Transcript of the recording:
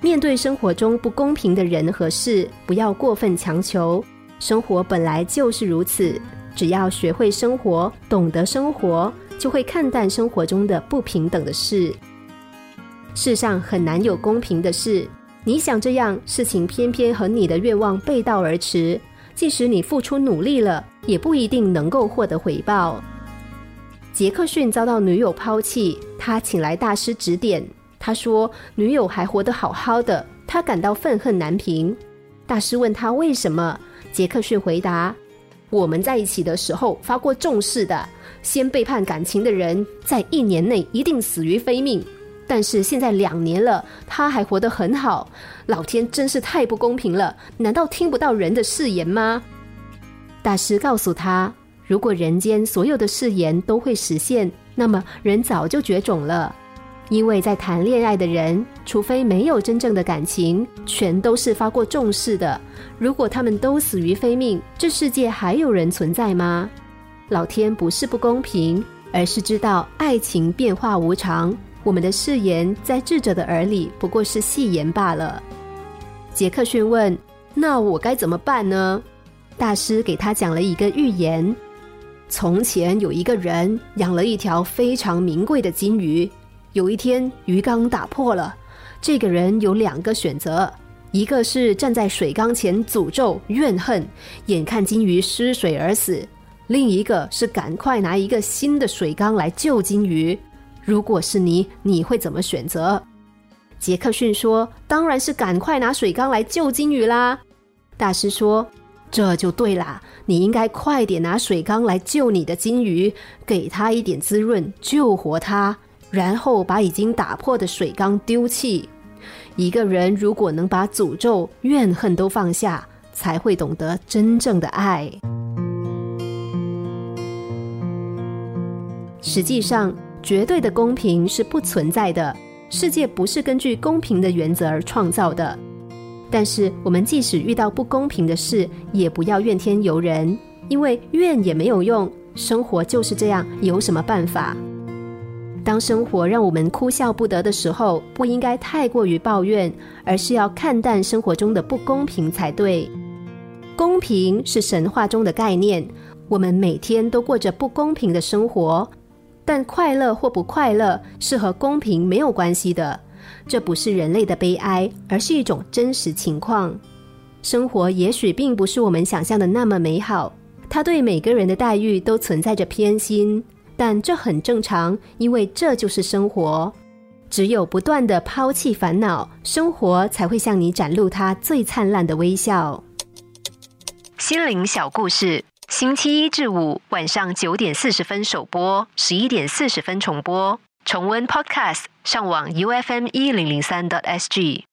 面对生活中不公平的人和事，不要过分强求。生活本来就是如此，只要学会生活，懂得生活，就会看淡生活中的不平等的事。世上很难有公平的事，你想这样，事情偏偏和你的愿望背道而驰。即使你付出努力了，也不一定能够获得回报。杰克逊遭到女友抛弃，他请来大师指点。他说：“女友还活得好好的，他感到愤恨难平。”大师问他为什么，杰克逊回答：“我们在一起的时候发过重誓的，先背叛感情的人，在一年内一定死于非命。但是现在两年了，他还活得很好，老天真是太不公平了！难道听不到人的誓言吗？”大师告诉他：“如果人间所有的誓言都会实现，那么人早就绝种了。”因为在谈恋爱的人，除非没有真正的感情，全都是发过重誓的。如果他们都死于非命，这世界还有人存在吗？老天不是不公平，而是知道爱情变化无常。我们的誓言在智者的耳里不过是戏言罢了。杰克逊问：“那我该怎么办呢？”大师给他讲了一个寓言：从前有一个人养了一条非常名贵的金鱼。有一天，鱼缸打破了。这个人有两个选择：一个是站在水缸前诅咒怨恨，眼看金鱼失水而死；另一个是赶快拿一个新的水缸来救金鱼。如果是你，你会怎么选择？杰克逊说：“当然是赶快拿水缸来救金鱼啦。”大师说：“这就对啦，你应该快点拿水缸来救你的金鱼，给它一点滋润，救活它。”然后把已经打破的水缸丢弃。一个人如果能把诅咒、怨恨都放下，才会懂得真正的爱。实际上，绝对的公平是不存在的。世界不是根据公平的原则而创造的。但是，我们即使遇到不公平的事，也不要怨天尤人，因为怨也没有用。生活就是这样，有什么办法？当生活让我们哭笑不得的时候，不应该太过于抱怨，而是要看淡生活中的不公平才对。公平是神话中的概念，我们每天都过着不公平的生活，但快乐或不快乐是和公平没有关系的。这不是人类的悲哀，而是一种真实情况。生活也许并不是我们想象的那么美好，它对每个人的待遇都存在着偏心。但这很正常，因为这就是生活。只有不断的抛弃烦恼，生活才会向你展露它最灿烂的微笑。心灵小故事，星期一至五晚上九点四十分首播，十一点四十分重播。重温 Podcast，上网 U F M 一零零三 t S G。